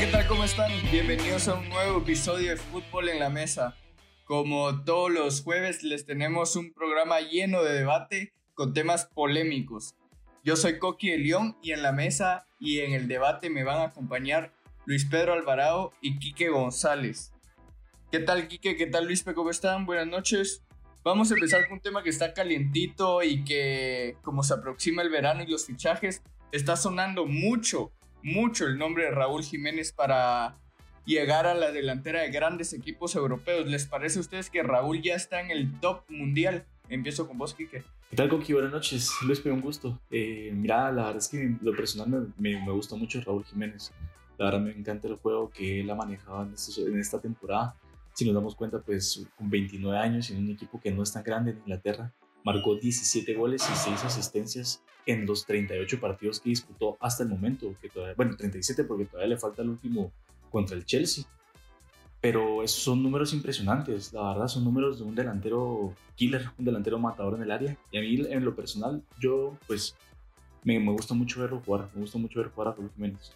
¿qué tal? ¿Cómo están? Bienvenidos a un nuevo episodio de Fútbol en la Mesa. Como todos los jueves les tenemos un programa lleno de debate con temas polémicos. Yo soy Coqui de León y en la mesa y en el debate me van a acompañar Luis Pedro Alvarado y Quique González. ¿Qué tal Quique? ¿Qué tal Luis? ¿Cómo están? Buenas noches. Vamos a empezar con un tema que está calientito y que como se aproxima el verano y los fichajes, está sonando mucho, mucho el nombre de Raúl Jiménez para llegar a la delantera de grandes equipos europeos. ¿Les parece a ustedes que Raúl ya está en el top mundial? Empiezo con vos, Kike. ¿Qué tal, Coqui? Buenas noches. Luis, un gusto. Eh, mira, la verdad es que lo personal me, me, gusta mucho Raúl Jiménez. La verdad me encanta el juego que él ha manejado en, en esta temporada. Si nos damos cuenta, pues con 29 años en un equipo que no es tan grande en Inglaterra, marcó 17 goles y 6 asistencias en los 38 partidos que disputó hasta el momento. Que todavía, bueno, 37 porque todavía le falta el último contra el Chelsea. Pero esos son números impresionantes, la verdad, son números de un delantero killer, un delantero matador en el área. Y a mí, en lo personal, yo, pues, me, me gusta mucho verlo jugar, me gusta mucho ver jugar a Raúl Jiménez.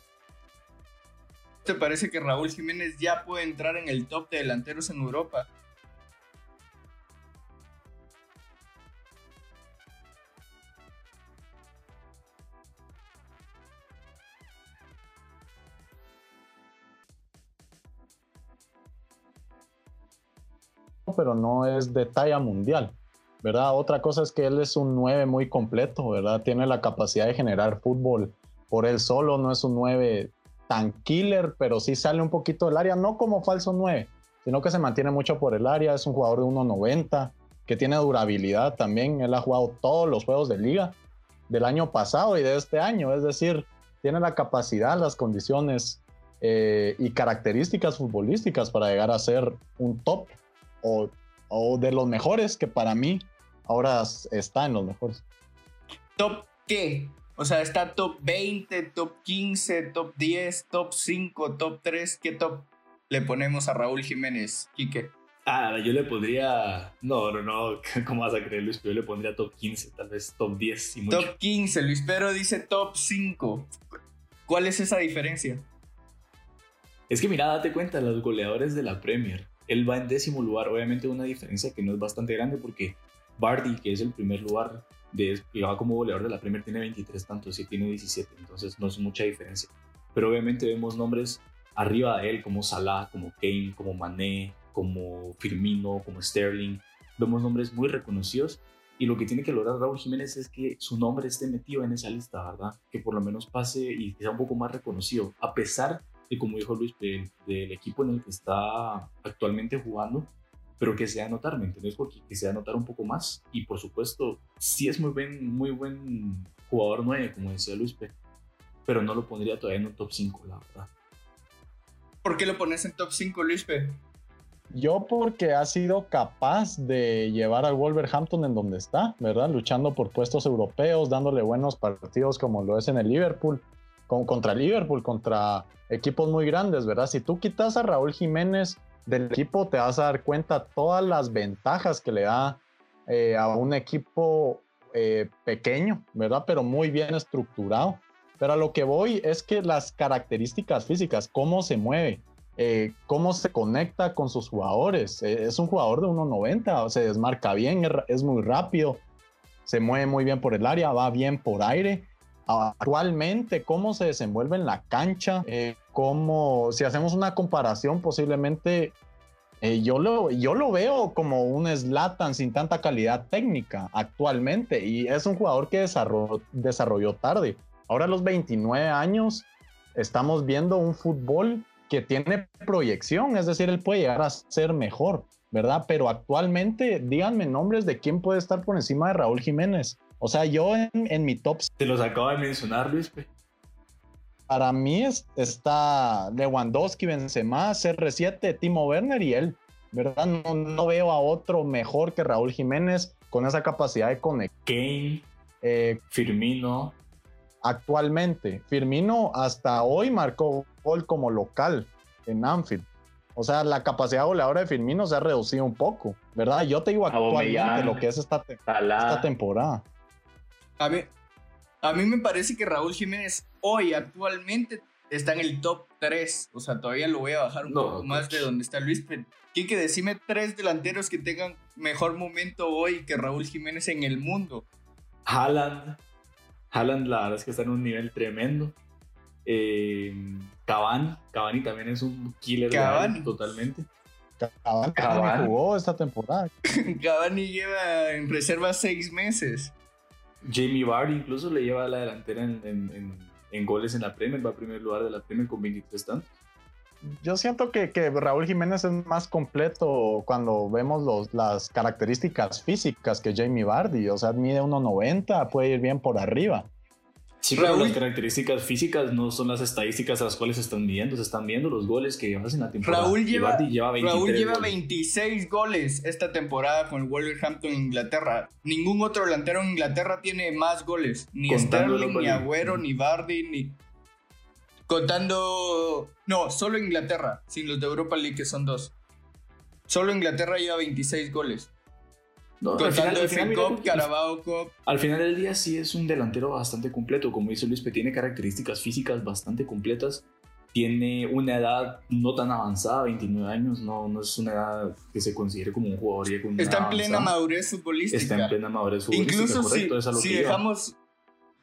¿Te parece que Raúl Jiménez ya puede entrar en el top de delanteros en Europa? Pero no es de talla mundial, ¿verdad? Otra cosa es que él es un 9 muy completo, ¿verdad? Tiene la capacidad de generar fútbol por él solo, no es un 9 tan killer, pero sí sale un poquito del área, no como falso 9, sino que se mantiene mucho por el área, es un jugador de 1.90, que tiene durabilidad también, él ha jugado todos los juegos de liga del año pasado y de este año, es decir, tiene la capacidad, las condiciones eh, y características futbolísticas para llegar a ser un top o, de los mejores, que para mí ahora está en los mejores. ¿Top qué? O sea, está top 20, top 15, top 10, top 5, top 3. ¿Qué top le ponemos a Raúl Jiménez, Quique? Ah, yo le pondría. No, no, no. ¿Cómo vas a creer, Luis? Yo le pondría top 15, tal vez top 10 y mucho. Top 15, Luis Pedro dice top 5. ¿Cuál es esa diferencia? Es que mira, date cuenta, los goleadores de la Premier él va en décimo lugar, obviamente una diferencia que no es bastante grande porque Bardi, que es el primer lugar de, que va como goleador de la Premier, tiene 23 tantos y tiene 17, entonces no es mucha diferencia. Pero obviamente vemos nombres arriba de él como Salah, como Kane, como Mané, como Firmino, como Sterling. Vemos nombres muy reconocidos y lo que tiene que lograr Raúl Jiménez es que su nombre esté metido en esa lista, ¿verdad? Que por lo menos pase y sea un poco más reconocido, a pesar y como dijo Luis, del, equipo en el que está actualmente jugando, pero que sea notar, ¿me entiendes? Porque que sea notar un poco más. Y por supuesto, sí es muy buen, muy buen jugador 9, como decía Luis, pero no lo pondría todavía en un top 5, la verdad. ¿Por qué lo pones en top 5, Luis? Yo porque ha sido capaz de llevar al Wolverhampton en donde está, ¿verdad? Luchando por puestos europeos, dándole buenos partidos como lo es en el Liverpool contra Liverpool, contra equipos muy grandes, ¿verdad? Si tú quitas a Raúl Jiménez del equipo, te vas a dar cuenta todas las ventajas que le da eh, a un equipo eh, pequeño, ¿verdad? Pero muy bien estructurado. Pero a lo que voy es que las características físicas, cómo se mueve, eh, cómo se conecta con sus jugadores. es un jugador de 1.90, se desmarca bien, es muy rápido, se mueve muy bien por el área, va bien por aire actualmente, cómo se desenvuelve en la cancha, eh, cómo, si hacemos una comparación, posiblemente eh, yo, lo, yo lo veo como un Slatan sin tanta calidad técnica actualmente y es un jugador que desarrolló, desarrolló tarde. Ahora a los 29 años estamos viendo un fútbol que tiene proyección, es decir, él puede llegar a ser mejor, ¿verdad? Pero actualmente, díganme nombres de quién puede estar por encima de Raúl Jiménez. O sea, yo en, mi top. Te los acabo de mencionar, Luis. Para mí está Lewandowski, Benzema, CR7, Timo Werner y él. ¿Verdad? No, veo a otro mejor que Raúl Jiménez con esa capacidad de conectar. Kane, eh, Firmino. Actualmente, Firmino hasta hoy marcó gol como local en Anfield. O sea, la capacidad goleadora de Firmino se ha reducido un poco, ¿verdad? Yo te digo actualmente lo que es esta, esta temporada. A mí, a mí me parece que Raúl Jiménez hoy actualmente está en el top 3. O sea, todavía lo voy a bajar un poco más de donde está Luis. Quique, decime tres delanteros que tengan mejor momento hoy que Raúl Jiménez en el mundo. Haaland. Haaland, la verdad es que está en un nivel tremendo. Eh, Cavani. Cavani también es un killer Cavani. totalmente. Cavani, Cavani jugó esta temporada. Cavani lleva en reserva seis meses. Jamie Vardy incluso le lleva a la delantera en, en, goles en la Premier, va a primer lugar de la Premier con 23 tantos. Yo siento que, que, Raúl Jiménez es más completo cuando vemos los, las características físicas que Jamie Vardy. O sea, mide 1,90, puede ir bien por arriba. Sí, pero las características físicas no son las estadísticas a las cuales se están viendo, se están viendo los goles que llevas en la temporada. Raúl lleva, Raúl lleva 26 goles esta temporada con el Wolverhampton en Inglaterra. Ningún otro delantero en Inglaterra tiene más goles. Ni Sterling, ni Agüero, ni Bardi, ni... Contando... No, solo Inglaterra, sin los de Europa League que son dos. Solo Inglaterra lleva 26 goles al, final, del día sí es un delantero bastante completo, como dice Luis, que tiene características físicas bastante completas, tiene una edad no tan avanzada, 29 años, no, no es una edad que se considere como un jugador. Está en plena madurez futbolística. Está en plena madurez futbolística. Incluso si, dejamos,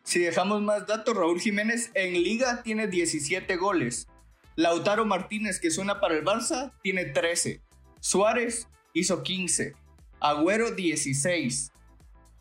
si dejamos más datos, Raúl Jiménez en liga tiene 17 goles. Lautaro Martínez, que suena para el Barça, tiene 13. Suárez hizo 15. Agüero 16.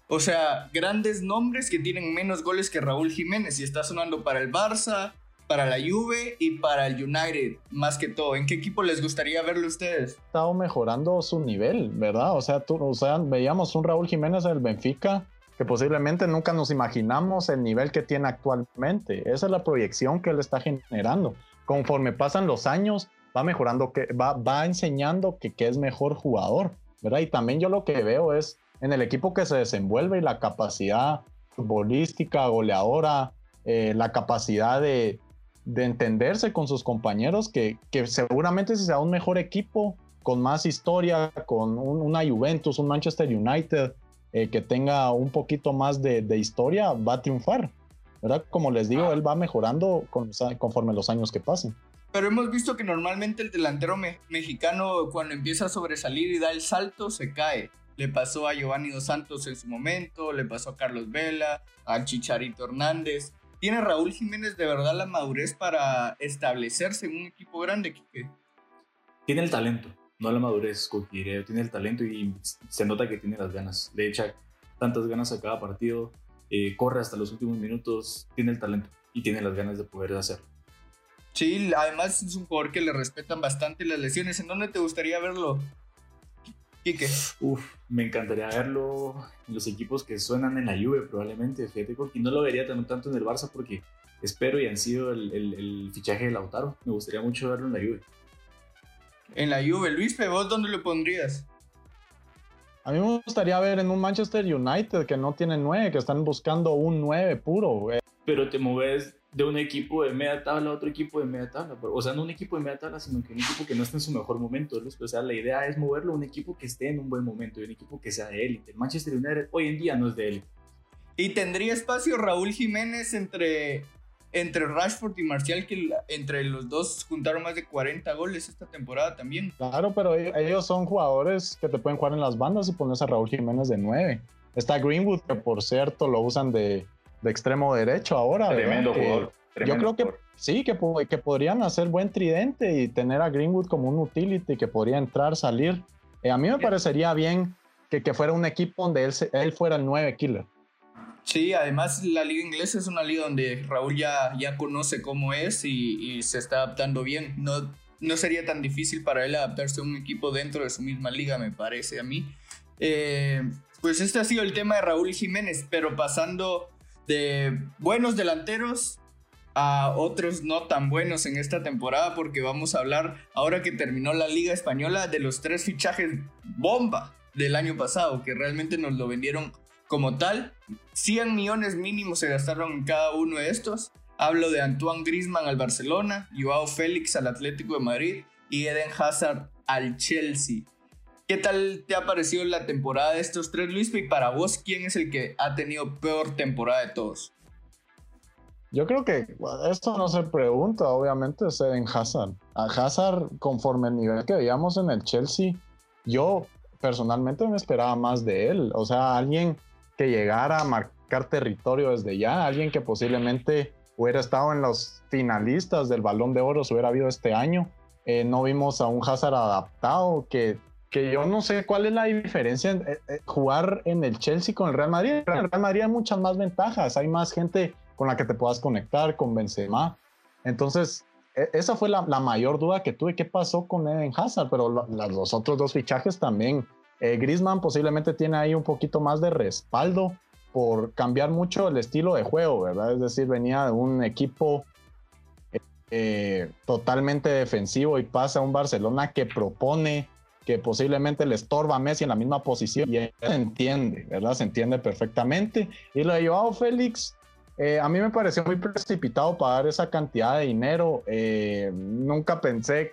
O sea, grandes nombres que tienen menos goles que Raúl Jiménez y está sonando para el Barça, para la Juve y para el United, más que todo. ¿En qué equipo les gustaría verlo ustedes? Estado mejorando su nivel, ¿verdad? O sea, tú, o sea, veíamos un Raúl Jiménez del Benfica que posiblemente nunca nos imaginamos el nivel que tiene actualmente. Esa es la proyección que él está generando. Conforme pasan los años, va mejorando, que, va, va enseñando que, que es mejor jugador. Y también yo lo que veo es en el equipo que se desenvuelve y la capacidad futbolística, goleadora, eh, la capacidad de, entenderse con sus compañeros, que, seguramente si sea un mejor equipo, con más historia, con una Juventus, un Manchester United, eh, que tenga un poquito más de, historia, va a triunfar. ¿verdad? Como les digo, él va mejorando conforme los años que pasen. Pero hemos visto que normalmente el delantero mexicano cuando empieza a sobresalir y da el salto se cae. Le pasó a Giovanni Dos Santos en su momento, le pasó a Carlos Vela, a Chicharito Hernández. ¿Tiene Raúl Jiménez de verdad la madurez para establecerse en un equipo grande, Tiene el talento, no la madurez, Coquireo. Tiene el talento y se nota que tiene las ganas. Le echa tantas ganas a cada partido, eh, corre hasta los últimos minutos, tiene el talento y tiene las ganas de poder hacerlo. Sí, además es un jugador que le respetan bastante las lesiones. ¿En dónde te gustaría verlo? Quique. Uf, me encantaría verlo en los equipos que suenan en la Juve, probablemente, fíjate, y no lo vería tanto en el Barça porque espero y han sido el, fichaje de Lautaro. Me gustaría mucho verlo en la Juve. En la Juve, Luis, ¿vos dónde lo pondrías? A mí me gustaría ver en un Manchester United que no tiene nueve, que están buscando un nueve puro. Pero te mueves de un equipo de media tabla a otro equipo de media tabla. O sea, no un equipo de media tabla, sino que un equipo que no esté en su mejor momento. O sea, la idea es moverlo a un equipo que esté en un buen momento, un equipo que sea de élite. El Manchester United hoy en día no es de élite. Y tendría espacio Raúl Jiménez entre, entre Rashford y Marcial, que entre los dos juntaron más de 40 goles esta temporada también. Claro, pero ellos son jugadores que te pueden jugar en las bandas y pones a Raúl Jiménez de 9. Está Greenwood, que por cierto lo usan de, de extremo derecho ahora. Tremendo jugador. yo creo que sí, que, que podrían hacer buen tridente y tener a Greenwood como un utility que podría entrar, salir. Eh, a mí me parecería bien que, que, fuera un equipo donde él, él fuera el 9 killer. Sí, además la liga inglesa es una liga donde Raúl ya, ya conoce cómo es y, y, se está adaptando bien. No, no sería tan difícil para él adaptarse a un equipo dentro de su misma liga, me parece a mí. Eh, pues este ha sido el tema de Raúl Jiménez, pero pasando de buenos delanteros a otros no tan buenos en esta temporada porque vamos a hablar ahora que terminó la liga española de los tres fichajes bomba del año pasado que realmente nos lo vendieron como tal. 100 millones mínimos se gastaron en cada uno de estos. Hablo de Antoine Griezmann al Barcelona Joao Félix al Atlético de Madrid y Eden Hazard al Chelsea ¿Qué tal te ha parecido la temporada de estos tres, Luis? Y para vos, ¿quién es el que ha tenido peor temporada de todos? Yo creo que esto no se pregunta, obviamente, es en Hazard. A Hazard, conforme el nivel que veíamos en el Chelsea, yo personalmente me esperaba más de él. O sea, alguien que llegara a marcar territorio desde ya, alguien que posiblemente hubiera estado en los finalistas del Balón de Oro, si hubiera habido este año. Eh, no vimos a un Hazard adaptado que, que yo no sé cuál es la diferencia en eh, eh, jugar en el Chelsea con el Real Madrid. En el Real Madrid hay muchas más ventajas, hay más gente con la que te puedas conectar, con Benzema. Entonces, e, esa fue la, mayor duda que tuve. ¿Qué pasó con Eden Hazard? Pero los otros dos fichajes también. Eh, Griezmann posiblemente tiene ahí un poquito más de respaldo por cambiar mucho el estilo de juego, ¿verdad? Es decir, venía de un equipo eh, totalmente defensivo y pasa a un Barcelona que propone, que posiblemente le estorba a Messi en la misma posición y él se entiende, ¿verdad? Se entiende perfectamente. Y lo de Joao Félix, eh, a mí me pareció muy precipitado pagar esa cantidad de dinero. Eh, nunca pensé,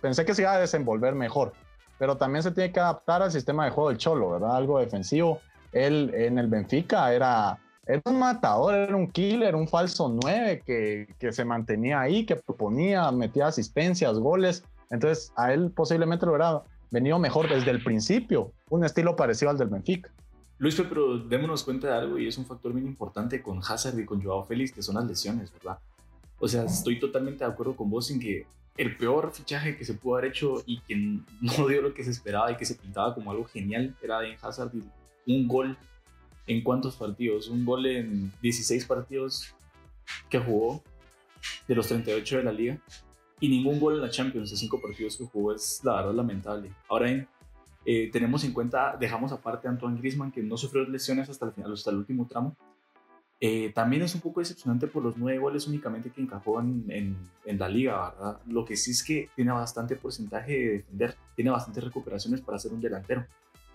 pensé que se iba a desenvolver mejor, pero también se tiene que adaptar al sistema de juego del Cholo, ¿verdad? Algo defensivo. Él en el Benfica era, un matador, era un killer, un falso 9 que, que se mantenía ahí, que proponía, metía asistencias, goles. Entonces a él posiblemente lo hubiera venido mejor desde el principio, un estilo parecido al del Benfica. Luis, pero démonos cuenta de algo y es un factor bien importante con Hazard y con Joao Félix, que son las lesiones, ¿verdad? O sea, estoy totalmente de acuerdo con vos en que el peor fichaje que se pudo haber hecho y que no dio lo que se esperaba y que se pintaba como algo genial era en Hazard un gol en cuántos partidos, un gol en 16 partidos que jugó de los 38 de la liga y ningún gol en la Champions de 5 partidos que jugó es la verdad lamentable. Ahora eh, tenemos en cuenta, dejamos aparte a Antoine Grisman, que no sufrió lesiones hasta el, final, hasta el último tramo. Eh, también es un poco decepcionante por los nueve goles únicamente que encajó en, en, la liga, ¿verdad? Lo que sí es que tiene bastante porcentaje de defender, tiene bastantes recuperaciones para ser un delantero.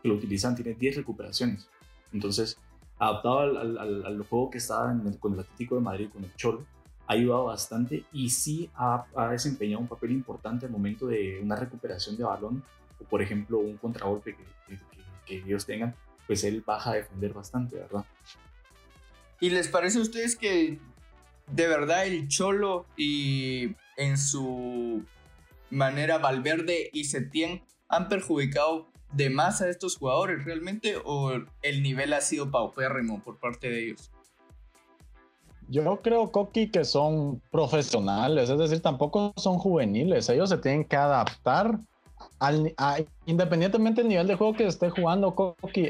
Que lo utilizan, tiene 10 recuperaciones. Entonces, adaptado al, al, al juego que estaba con el Atlético de Madrid, con el Cholo, ha ayudado bastante y sí ha, ha, desempeñado un papel importante al momento de una recuperación de balón por ejemplo un contragolpe que, que, ellos tengan, pues él baja a defender bastante, ¿verdad? ¿Y les parece a ustedes que de verdad el Cholo y en su manera Valverde y Setién han perjudicado de más a estos jugadores realmente o el nivel ha sido paupérrimo por parte de ellos? Yo creo, Coqui, que son profesionales, es decir, tampoco son juveniles. Ellos se tienen que adaptar independientemente del nivel de juego que esté jugando,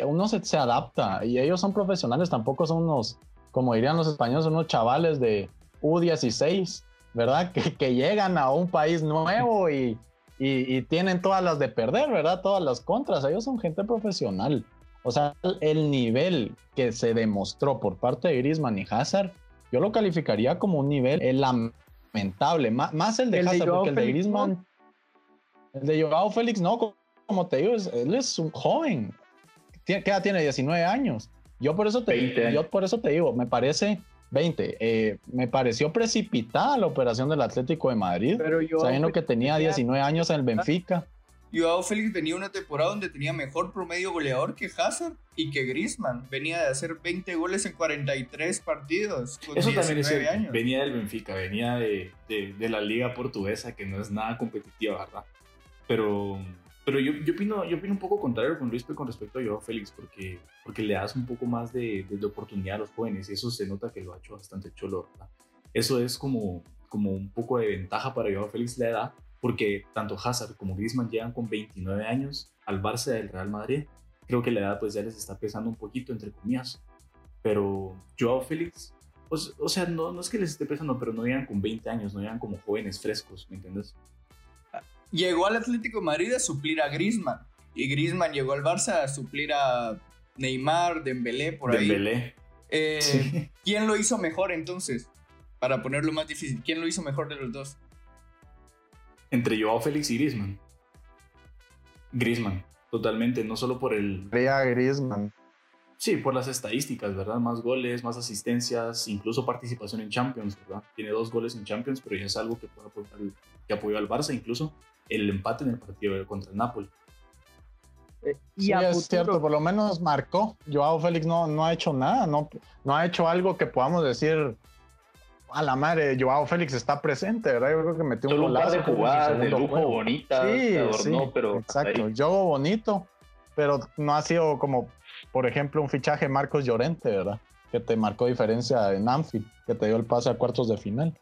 uno se, se, adapta y ellos son profesionales, tampoco son unos, como dirían los españoles, unos chavales de U16, ¿verdad? Que, que llegan a un país nuevo y, y, tienen todas las de perder, ¿verdad? Todas las contras, ellos son gente profesional. O sea, el nivel que se demostró por parte de Griezmann y Hazard, yo lo calificaría como un nivel lamentable, más, el de Hazard, porque el de Griezmann... El de Joao Félix, no, como te digo, él es un joven. ¿Qué edad tiene? 19 años. Yo por eso te, yo por eso te digo, me parece 20. Eh, me pareció precipitada la operación del Atlético de Madrid, Pero yo, sabiendo que tenía 19 años en el Benfica. Joao Félix venía una temporada donde tenía mejor promedio goleador que Hazard y que Griezmann. Venía de hacer 20 goles en 43 partidos. Eso también es años. Venía del Benfica, venía de, de, de, la liga portuguesa, que no es nada competitiva, ¿verdad? Pero, pero yo, yo, opino, yo opino un poco contrario con Luis con respecto a Joao Félix, porque, porque le das un poco más de, de, oportunidad a los jóvenes y eso se nota que lo ha hecho bastante cholo, ¿verdad? Eso es como, como un poco de ventaja para Joao Félix la edad, porque tanto Hazard como Griezmann llegan con 29 años al Barça del Real Madrid. Creo que la edad pues ya les está pesando un poquito, entre comillas. Pero Joao Félix, pues, o sea, no, no es que les esté pesando, pero no llegan con 20 años, no llegan como jóvenes frescos, ¿me entiendes? llegó al Atlético de Madrid a suplir a Griezmann. Y Griezmann llegó al Barça a suplir a Neymar, Dembélé, por ahí. Dembélé. Eh, ¿Quién lo hizo mejor entonces? Para ponerlo más difícil, ¿quién lo hizo mejor de los dos? Entre Joao Félix y Griezmann. Griezmann, totalmente, no solo por el... Griezmann. Sí, por las estadísticas, ¿verdad? Más goles, más asistencias, incluso participación en Champions, ¿verdad? Tiene dos goles en Champions, pero ya es algo que, puede apoyar, que apoyó al Barça incluso el empate en el partido contra el Napoli. Eh, y sí, es cierto, por lo menos marcó. Joao Félix no, no ha hecho nada, no, no ha hecho algo que podamos decir, a la madre, Joao Félix está presente, ¿verdad? Yo creo que metió un golazo. de jugadas de lujo bonita. Sí, sí, pero exacto. Juego bonito, pero no ha sido como, por ejemplo, un fichaje Marcos Llorente, ¿verdad? Que te marcó diferencia en Anfield, que te dio el pase a cuartos de final.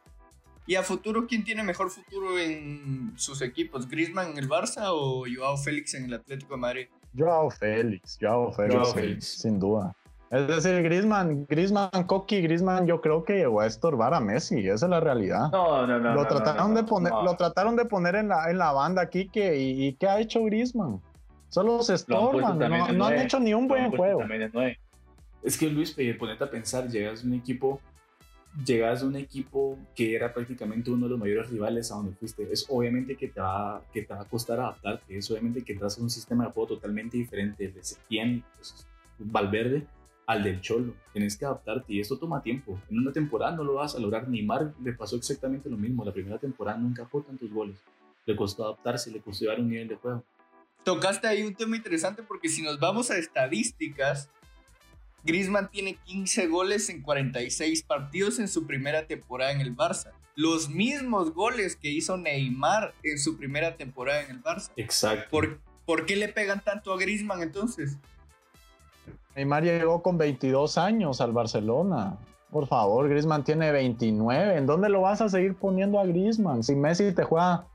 ¿Y a futuro quién tiene mejor futuro en sus equipos? ¿Grisman en el Barça o Joao Félix en el Atlético de Madrid? Joao Félix, Joao Félix, sin duda. Es decir, Grisman, Grisman, Coqui, Grisman, yo creo que llegó a estorbar a Messi, esa es la realidad. No, no, no. Lo trataron de poner, lo trataron de poner en la, en la banda aquí que, y, ¿qué ha hecho Grisman? Solo se estorban, no, han hecho ni un buen juego. Es que Luis, ponete a pensar, llegas a un equipo, llegas a un equipo que era prácticamente uno de los mayores rivales a donde fuiste. Es obviamente que te va, que te va a costar adaptarte, es obviamente que vas a un sistema de juego totalmente diferente de Setién, pues, Valverde al del Cholo. Tienes que adaptarte y esto toma tiempo. En una temporada no lo vas a lograr. Neymar le pasó exactamente lo mismo. La primera temporada no encajó tantos goles. Le costó adaptarse, le costó llevar un nivel de juego. Tocaste ahí un tema interesante porque si nos vamos a estadísticas, Griezmann tiene 15 goles en 46 partidos en su primera temporada en el Barça. Los mismos goles que hizo Neymar en su primera temporada en el Barça. Exacto. ¿Por, ¿por qué le pegan tanto a Griezmann entonces? Neymar llegó con 22 años al Barcelona. Por favor, Griezmann tiene 29. ¿En dónde lo vas a seguir poniendo a Griezmann? Si Messi te juega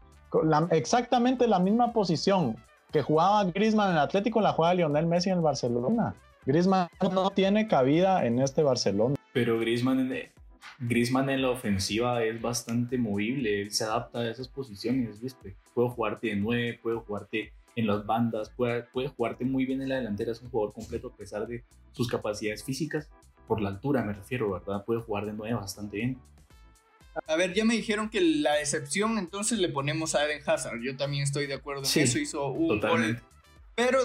exactamente la misma posición que jugaba Griezmann en el Atlético, la juega Lionel Messi en el Barcelona. Griezmann no tiene cabida en este Barcelona. Pero Griezmann en, la ofensiva es bastante movible, él se adapta a esas posiciones, ¿viste? Puedo jugarte de 9, puedo jugarte en las bandas, puede, puede jugarte muy bien en la delantera, es un jugador completo a pesar de sus capacidades físicas, por la altura me refiero, ¿verdad? Puede jugar de nueve bastante bien. A ver, ya me dijeron que la decepción entonces le ponemos a Eden Hazard. Yo también estoy de acuerdo en eso. Hizo un gol. Pero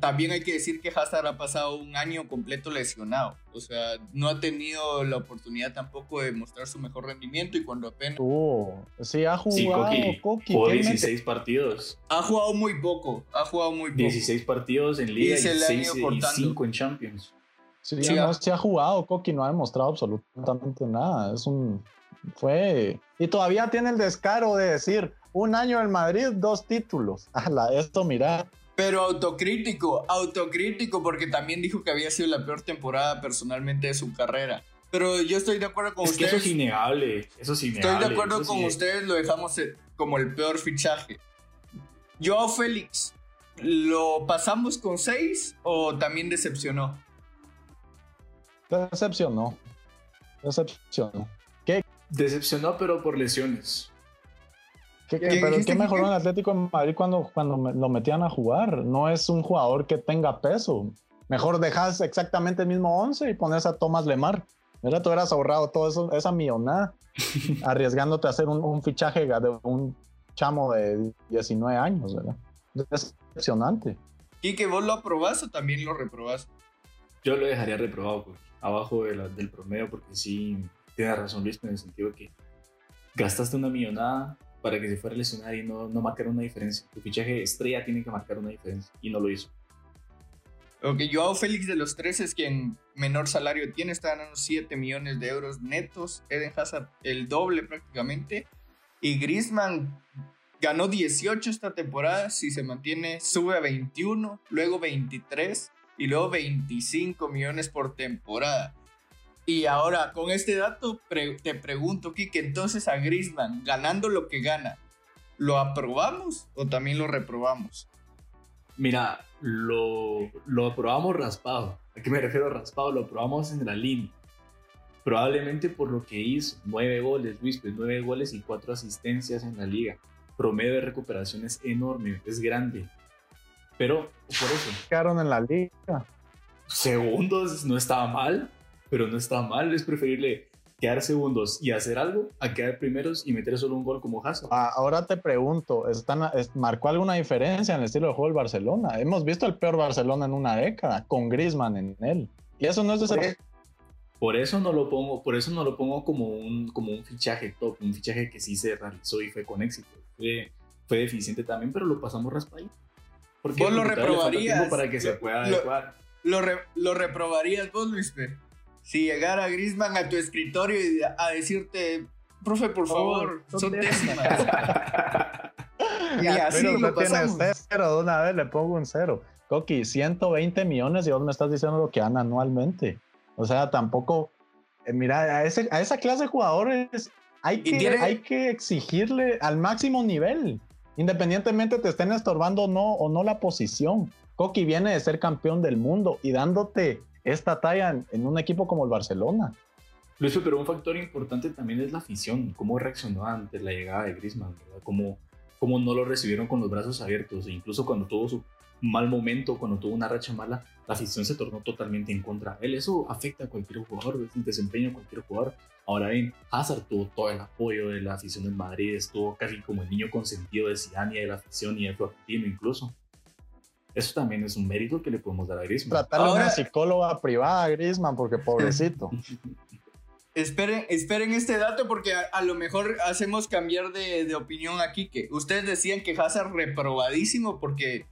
también hay que decir que Hazard ha pasado un año completo lesionado. O sea, no ha tenido la oportunidad tampoco de mostrar su mejor rendimiento y cuando apenas... Oh, sí, ha jugado sí. Jugó 16 partidos. Ha jugado muy poco, ha jugado muy poco. 16 partidos en Liga y, 5 en Champions. Sí, sí, ha... ha jugado Coqui, no ha demostrado absolutamente nada. Es un... Fue... Y todavía tiene el descaro de decir, un año en Madrid, dos títulos. esto, mira, pero autocrítico, autocrítico, porque también dijo que había sido la peor temporada personalmente de su carrera. Pero yo estoy de acuerdo con ustedes. eso es innegable, eso es innegable. Estoy de acuerdo con ustedes, lo dejamos eh, como el peor fichaje. Joao Félix, ¿lo pasamos con 6 o también decepcionó? Decepcionó. Decepcionó. ¿Qué? Decepcionó, pero por lesiones. ¿Qué, pero ¿qué mejoró en Atlético de Madrid cuando, cuando lo metían a jugar? No es un jugador que tenga peso. Mejor dejas exactamente el mismo 11 y pones a Tomás Lemar. Mira, tú hubieras ahorrado todo eso, esa millonada arriesgándote a hacer un, fichaje de un chamo de 19 años, ¿verdad? Es decepcionante. ¿Y que vos lo aprobás o también lo reprobás? Yo lo dejaría reprobado, pues, abajo del promedio, porque sí, tiene razón Luis en el sentido que gastaste una millonada para que se fuera a lesionar y no, no marcar una diferencia. Tu fichaje estrella tiene que marcar una diferencia y no lo hizo. Ok, Joao Félix de los tres es quien menor salario tiene, está ganando 7 millones de euros netos. Eden Hazard el doble prácticamente. Y Griezmann ganó 18 esta temporada, si se mantiene sube a 21, luego 23 y luego 25 millones por temporada. Y ahora, con este dato, te pregunto, Kike, entonces a Grisman, ganando lo que gana, ¿lo aprobamos o también lo reprobamos? Mira, lo, lo aprobamos raspado. ¿A qué me refiero raspado? Lo aprobamos en la línea. Probablemente por lo que hizo, nueve goles, Luis, pues nueve goles y cuatro asistencias en la liga. Promedio de recuperación es enorme, es grande. Pero por eso. Quedaron en la liga. Segundos no estaba mal pero no está mal, es preferible quedar segundos y hacer algo a quedar primeros y meter solo un gol como Hazard. Ah, ahora te pregunto, ¿están, ¿marcó alguna diferencia en el estilo de juego del Barcelona? Hemos visto el peor Barcelona en una década, con Griezmann en él. Y eso no es de por eso no lo pongo, por eso no lo pongo como un, como un fichaje top, un fichaje que sí se realizó y fue con éxito. Fue, fue deficiente también, pero lo pasamos raspadito. Porque vos lo reprobarías. Para que se pueda lo, Lo, reprobarías vos, Luis P. si llegara Grisman a tu escritorio y a decirte, profe, por favor, son, décimas. y así lo pasamos. cero, de una vez le pongo un cero. Coqui, 120 millones y vos me estás diciendo lo que dan anualmente. O sea, tampoco, eh, mira, a, ese, a esa clase de jugadores hay que, hay que exigirle al máximo nivel, independientemente te estén estorbando o no, o no la posición. Coqui viene de ser campeón del mundo y dándote esta talla en, un equipo como el Barcelona. Luis, pero un factor importante también es la afición, cómo reaccionó ante la llegada de Griezmann, Cómo, cómo no lo recibieron con los brazos abiertos, e incluso cuando tuvo su mal momento, cuando tuvo una racha mala, la afición se tornó totalmente en contra él. Eso afecta a cualquier jugador, el desempeño de cualquier jugador. Ahora bien, Hazard tuvo todo el apoyo de la afición del Madrid, estuvo casi como el niño consentido de Zidane y de la afición y de Florentino incluso. Eso también es un mérito que le podemos dar a Griezmann. Tratar una psicóloga privada a Griezmann porque pobrecito. esperen, esperen este dato porque a, lo mejor hacemos cambiar de, de opinión aquí que ustedes decían que Hazard reprobadísimo porque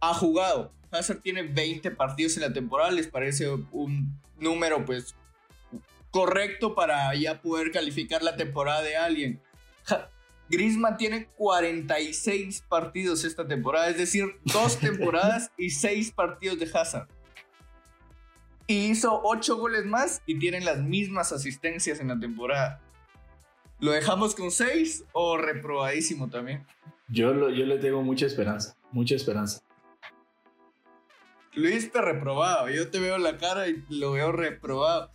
ha jugado. Hazard tiene 20 partidos en la temporada, les parece un número pues correcto para ya poder calificar la temporada de alguien. Griezmann tiene 46 partidos esta temporada, es decir, dos temporadas y seis partidos de Hazard. Y hizo 8 goles más y tienen las mismas asistencias en la temporada. ¿Lo dejamos con 6 o reprobadísimo también? Yo, yo le tengo mucha esperanza, mucha esperanza. Luis te reprobado. Yo te veo la cara y lo veo reprobado.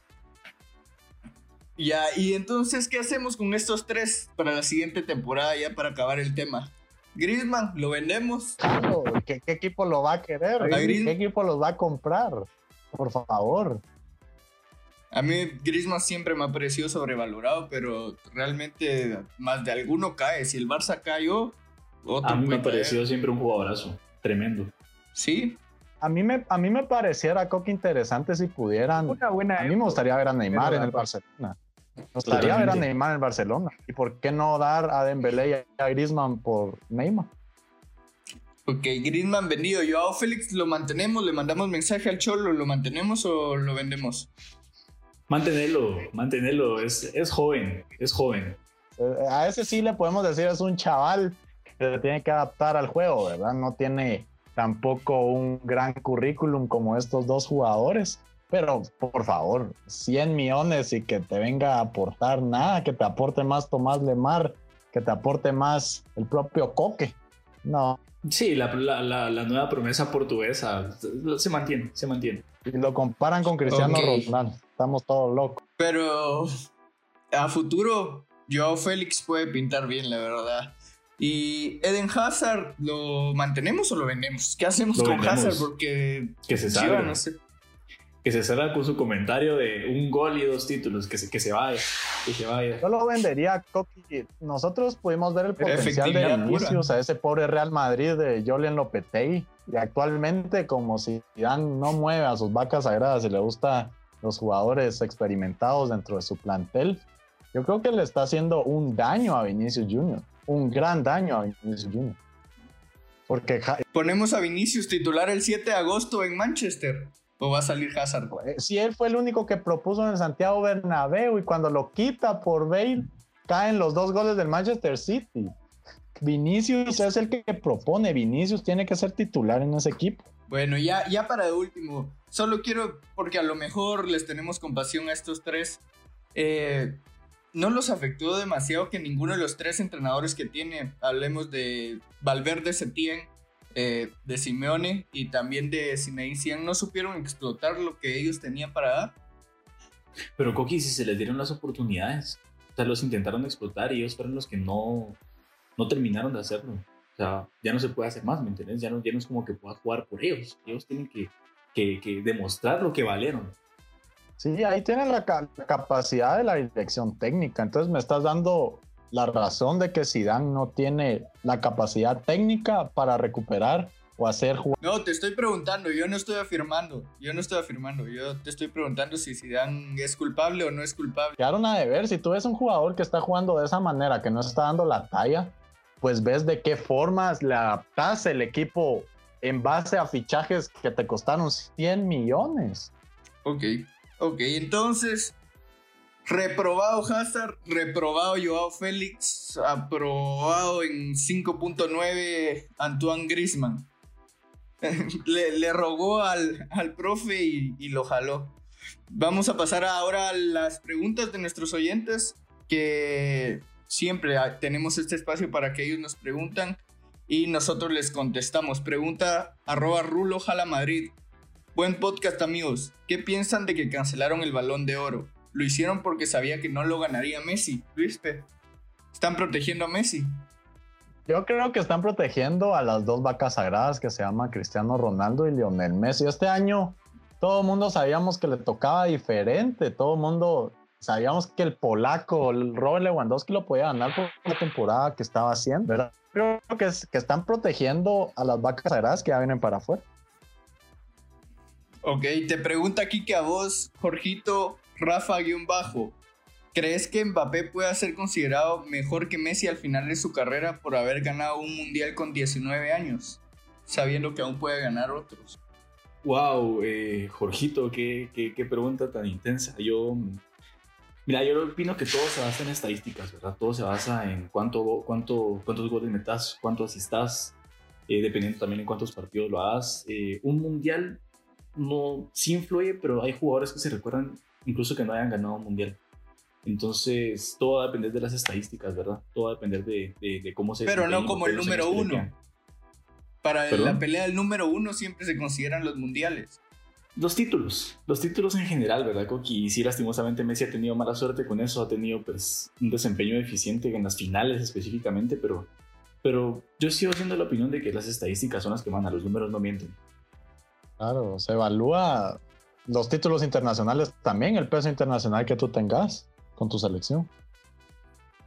Ya, y entonces, ¿qué hacemos con estos tres para la siguiente temporada ya para acabar el tema? Griezmann, ¿lo vendemos? ¿Qué, equipo lo va a querer? ¿Qué equipo los va a comprar? Por favor. A mí Griezmann siempre me ha parecido sobrevalorado, pero realmente más de alguno cae. Si el Barça cayó, otro A mí me ha parecido siempre un jugadorazo. Tremendo. Sí, a mí me, a mí me pareciera, Coque, interesante si pudieran. Una buena a mí me gustaría ver a Neymar en el Barcelona. Gustaría ver a Neymar en el Barcelona. ¿Y por qué no dar a Dembélé y a Griezmann por Neymar? Ok, Griezmann vendido. Yo a Félix lo mantenemos, le mandamos mensaje al Cholo, ¿lo mantenemos o lo vendemos? Mantenerlo, mantenerlo. Es, es joven, es joven. Eh, a ese sí le podemos decir, es un chaval que se tiene que adaptar al juego, ¿verdad? No tiene tampoco un gran currículum como estos dos jugadores. Pero por favor, 100 millones y que te venga a aportar nada, que te aporte más Tomás Lemar, que te aporte más el propio Coque. No. Sí, la, nueva promesa portuguesa se mantiene, se mantiene. Y lo comparan con Cristiano Ronaldo. Estamos todos locos. Pero a futuro, Joao Félix puede pintar bien, la verdad. Y Eden Hazard, ¿lo mantenemos o lo vendemos? ¿Qué hacemos con Hazard? Porque que se salga. No sé. Que se salga con su comentario de un gol y dos títulos, que se, que se vaya, que se vaya. Yo lo vendería, Coqui. Nosotros pudimos ver el potencial de Vinicius a ese pobre Real Madrid de Jolien Lopetegui. Y actualmente, como si Dan no mueve a sus vacas sagradas y le gusta los jugadores experimentados dentro de su plantel, yo creo que le está haciendo un daño a Vinicius Junior un gran daño a Vinicius Junior. Porque ponemos a Vinicius titular el 7 de agosto en Manchester. ¿O va a salir Hazard? Eh, si él fue el único que propuso en el Santiago Bernabéu y cuando lo quita por Bale, caen los dos goles del Manchester City. Vinicius es el que propone. Vinicius tiene que ser titular en ese equipo. Bueno, ya, ya para último, solo quiero, porque a lo mejor les tenemos compasión a estos tres. Eh, no los afectó demasiado que ninguno de los tres entrenadores que tiene, hablemos de Valverde Setién, eh, de Simeone y también de Zinedine no supieron explotar lo que ellos tenían para dar. Pero Coqui, si se les dieron las oportunidades, o sea, los intentaron explotar y ellos fueron los que no, no terminaron de hacerlo. O sea, ya no se puede hacer más, ¿me entiendes? Ya no, ya no es como que pueda jugar por ellos. Ellos tienen que, que, que demostrar lo que valieron. Sí, ahí tienen la, capacidad de la dirección técnica. Entonces me estás dando la razón de que Zidane no tiene la capacidad técnica para recuperar o hacer jugar. No, te estoy preguntando, yo no estoy afirmando, yo no estoy afirmando, yo te estoy preguntando si Zidane es culpable o no es culpable. Quedaron a deber, si tú ves un jugador que está jugando de esa manera, que no está dando la talla, pues ves de qué formas le adaptas el equipo en base a fichajes que te costaron 100 millones. Ok. Ok, entonces, reprobado Hazard, reprobado Joao Félix, aprobado en 5.9 Antoine Grisman. le, rogó al, profe y, y, lo jaló. Vamos a pasar ahora a las preguntas de nuestros oyentes, que siempre tenemos este espacio para que ellos nos preguntan y nosotros les contestamos. Pregunta arroba rulo jala Madrid. Buen podcast amigos. ¿Qué piensan de que cancelaron el balón de oro? Lo hicieron porque sabía que no lo ganaría Messi. ¿Viste? Están protegiendo a Messi. Yo creo que están protegiendo a las dos vacas sagradas que se llaman Cristiano Ronaldo y Lionel Messi. Este año todo el mundo sabíamos que le tocaba diferente. Todo el mundo sabíamos que el polaco, el Robert Lewandowski lo podía ganar por la temporada que estaba haciendo, ¿verdad? Creo que, es, que están protegiendo a las vacas sagradas que ya vienen para afuera. Ok, te pregunta aquí que a vos, Jorgito Rafa-Bajo, ¿crees que Mbappé pueda ser considerado mejor que Messi al final de su carrera por haber ganado un mundial con 19 años, sabiendo que aún puede ganar otros? Wow, eh, Jorgito, qué, qué, qué, pregunta tan intensa. Yo Mira, yo opino que todo se basa en estadísticas, ¿verdad? Todo se basa en cuánto, cuánto, cuántos goles metas, cuánto asistas, eh, dependiendo también en cuántos partidos lo hagas. Eh, un mundial no sí influye, pero hay jugadores que se recuerdan incluso que no hayan ganado un mundial. Entonces, todo va a depender de las estadísticas, ¿verdad? Todo va a depender de, de, cómo se... Pero no como el número uno. Para la pelea del número uno siempre se consideran los mundiales. Los títulos, los títulos en general, ¿verdad, Coqui? Y sí, lastimosamente Messi ha tenido mala suerte con eso, ha tenido pues un desempeño deficiente en las finales específicamente, pero, pero yo sigo siendo la opinión de que las estadísticas son las que mandan, los números no mienten. Claro, se evalúa los títulos internacionales también, el peso internacional que tú tengas con tu selección.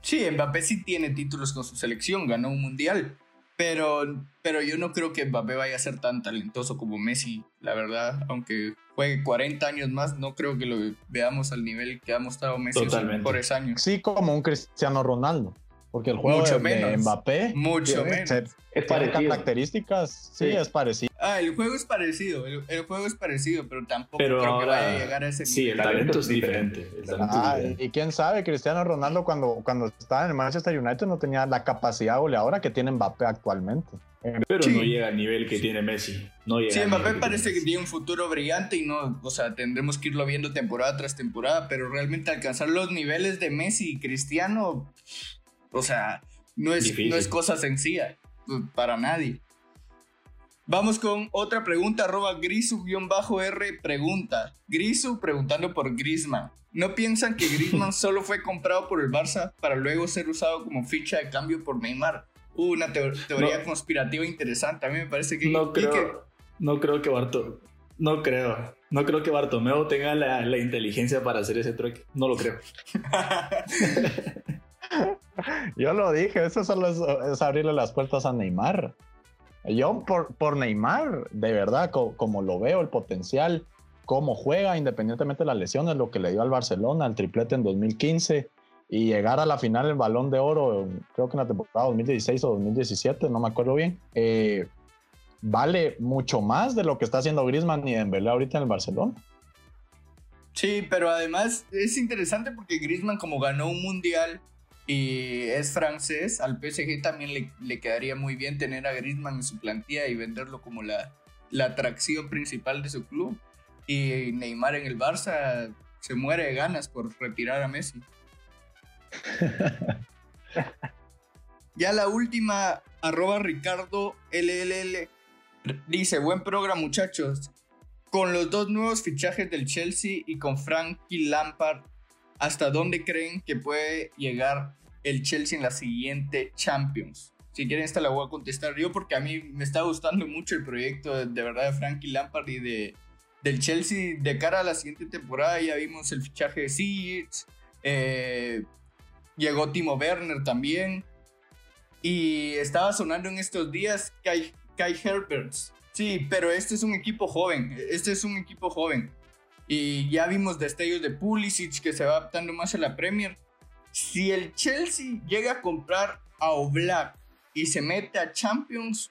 Sí, Mbappé sí tiene títulos con su selección, ganó un mundial, pero, pero yo no creo que Mbappé vaya a ser tan talentoso como Messi, la verdad. Aunque juegue 40 años más, no creo que lo veamos al nivel que ha mostrado Messi por ese año. Sí, como un Cristiano Ronaldo. Porque el juego mucho de, menos, Mbappé mucho menos. es parecido. características, sí, es parecido. Ah, el juego es parecido, el, juego es parecido, pero tampoco creo que vaya a llegar a ese sí, nivel. Sí, el talento es diferente. ah, Y quién sabe, Cristiano Ronaldo cuando, cuando estaba en el Manchester United no tenía la capacidad goleadora que tiene Mbappé actualmente. Pero no llega al nivel que tiene Messi. No llega sí, Mbappé parece que tiene un futuro brillante y no, o sea, tendremos que irlo viendo temporada tras temporada, pero realmente alcanzar los niveles de Messi y Cristiano o sea, no es, no es cosa sencilla para nadie. Vamos con otra pregunta, arroba grisu-r pregunta. Grisu preguntando por Grisman. ¿No piensan que Grisman solo fue comprado por el Barça para luego ser usado como ficha de cambio por Neymar? Uh, una teoría conspirativa interesante. A mí me parece que... No creo, no creo que Barto... No creo. No creo que Bartomeo tenga la, la inteligencia para hacer ese truque. No lo creo. Yo lo dije, eso solo es, abrirle las puertas a Neymar. Yo por, por Neymar, de verdad, como lo veo, el potencial, cómo juega, independientemente de las lesiones, lo que le dio al Barcelona, el triplete en 2015 y llegar a la final del Balón de Oro, creo que en la temporada 2016 o 2017, no me acuerdo bien, eh, vale mucho más de lo que está haciendo Griezmann y Dembélé ahorita en el Barcelona. Sí, pero además es interesante porque Griezmann como ganó un mundial y es francés, al PSG también le, quedaría muy bien tener a Griezmann en su plantilla y venderlo como la, la atracción principal de su club. Y Neymar en el Barça se muere de ganas por retirar a Messi. ya la última, arroba Ricardo LLL, dice, buen programa muchachos. Con los dos nuevos fichajes del Chelsea y con Frankie Lampard, ¿hasta dónde creen que puede llegar el Chelsea en la siguiente Champions? Si quieren, esta la voy a contestar yo porque a mí me está gustando mucho el proyecto de, verdad de Frankie Lampard y de, del Chelsea de cara a la siguiente temporada. Ya vimos el fichaje de Seeds, eh, llegó Timo Werner también. Y estaba sonando en estos días Kai, Kai Herberts. Sí, pero este es un equipo joven. Este es un equipo joven. Y ya vimos destellos de Pulisic que se va adaptando más a la Premier si el Chelsea llega a comprar a Oblak y se mete a Champions,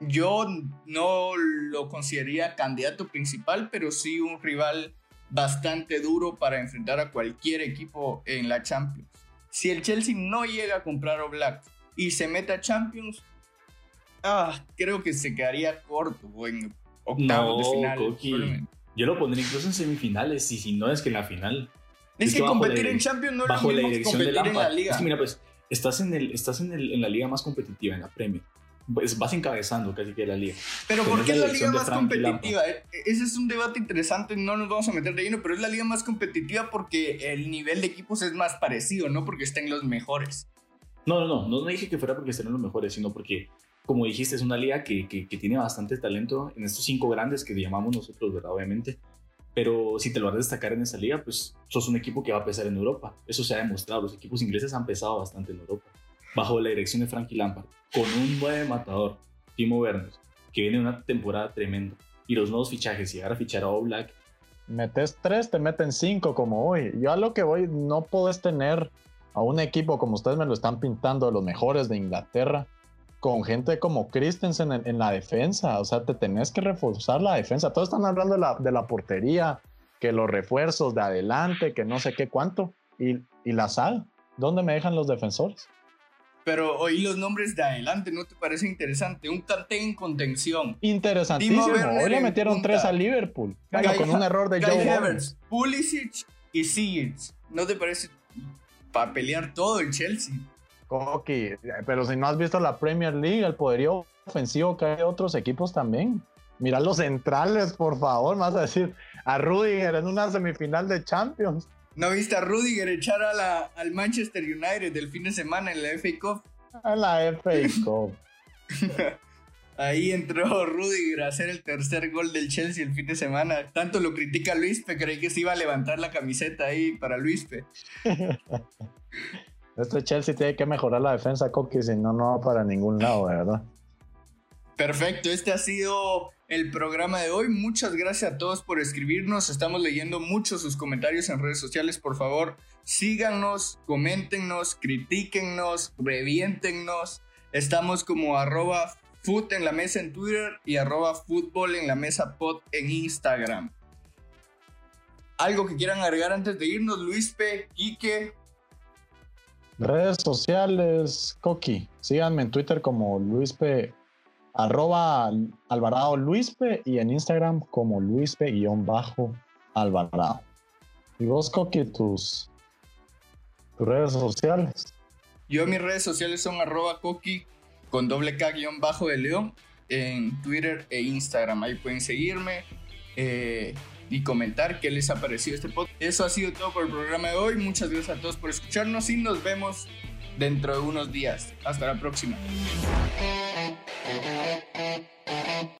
yo no lo consideraría candidato principal, pero sí un rival bastante duro para enfrentar a cualquier equipo en la Champions. Si el Chelsea no llega a comprar a Black y se mete a Champions, ah, creo que se quedaría corto o en octavos de final. Yo lo pondría incluso en semifinales y si no es que en la final. Es, que, competir en Champions no es lo mismo que competir en la liga. Es que mira, pues estás en, el, estás en, el, en la liga más competitiva, en la Premier. Pues vas encabezando casi que la liga. Pero ¿por qué es la liga más competitiva? E, e, ese es un debate interesante, no nos vamos a meter de lleno, pero es la liga más competitiva porque el nivel de equipos es más parecido, no porque estén los mejores. No, no, no, no, dije que fuera porque estén los mejores, sino porque, como dijiste, es una liga que, que, tiene bastante talento en estos cinco grandes que llamamos nosotros, ¿verdad? Obviamente. Pero si te lo vas a destacar en esa liga, pues sos un equipo que va a pesar en Europa. Eso se ha demostrado. Los equipos ingleses han pesado bastante en Europa. Bajo la dirección de Frankie Lampard, con un buen matador, Timo Werner, que viene una temporada tremenda. Y los nuevos fichajes, llegar a fichar a Oblak. Metes tres, te meten cinco como hoy. Yo a lo que voy, no puedes tener a un equipo como ustedes me lo están pintando, de los mejores de Inglaterra, con gente como Christensen en, la defensa. O sea, te tenés que reforzar la defensa. Todos están hablando de la, de la portería, que los refuerzos de adelante, que no sé qué cuánto. Y, y la sal, ¿dónde me dejan los defensores? Pero oí los nombres de adelante, ¿no te parece interesante? Un Kanté en contención. Interesantísimo. Hoy le metieron tres a Liverpool. con un error de Joe Havertz, Pulisic y Sears. ¿No te parece para pelear todo el Chelsea? Coqui, pero si no has visto la Premier League, el poderío ofensivo que hay otros equipos también. Mira los centrales, por favor, vas a decir a Rudiger en una semifinal de Champions. ¿No viste a Rudiger echar a la, al Manchester United el fin de semana en la FA Cup? En la FA Cup. Ahí entró Rudiger a hacer el tercer gol del Chelsea el fin de semana. Tanto lo critica Luispe, creí que se iba a levantar la camiseta ahí para Luispe. Este Chelsea tiene que mejorar la defensa, Coqui, si no, no va para ningún lado, ¿verdad? Perfecto, este ha sido el programa de hoy. Muchas gracias a todos por escribirnos. Estamos leyendo muchos sus comentarios en redes sociales. Por favor, síganos, coméntenos, critíquennos, reviéntenos. Estamos como arroba foot en la mesa en Twitter y arroba fútbol en la mesa pod en Instagram. ¿Algo que quieran agregar antes de irnos, Luis P, Quique? Redes sociales, Coqui. Síganme en Twitter como Luispe, arroba Alvarado Luispe y en Instagram como Luispe-Alvarado. Y vos, Coqui, tus, redes sociales. Yo mis redes sociales son arroba Coqui con doble K guion bajo de León en Twitter e Instagram. Ahí pueden seguirme. Eh, y comentar qué les ha parecido este podcast. Eso ha sido todo por el programa de hoy. Muchas gracias a todos por escucharnos y nos vemos dentro de unos días. Hasta la próxima.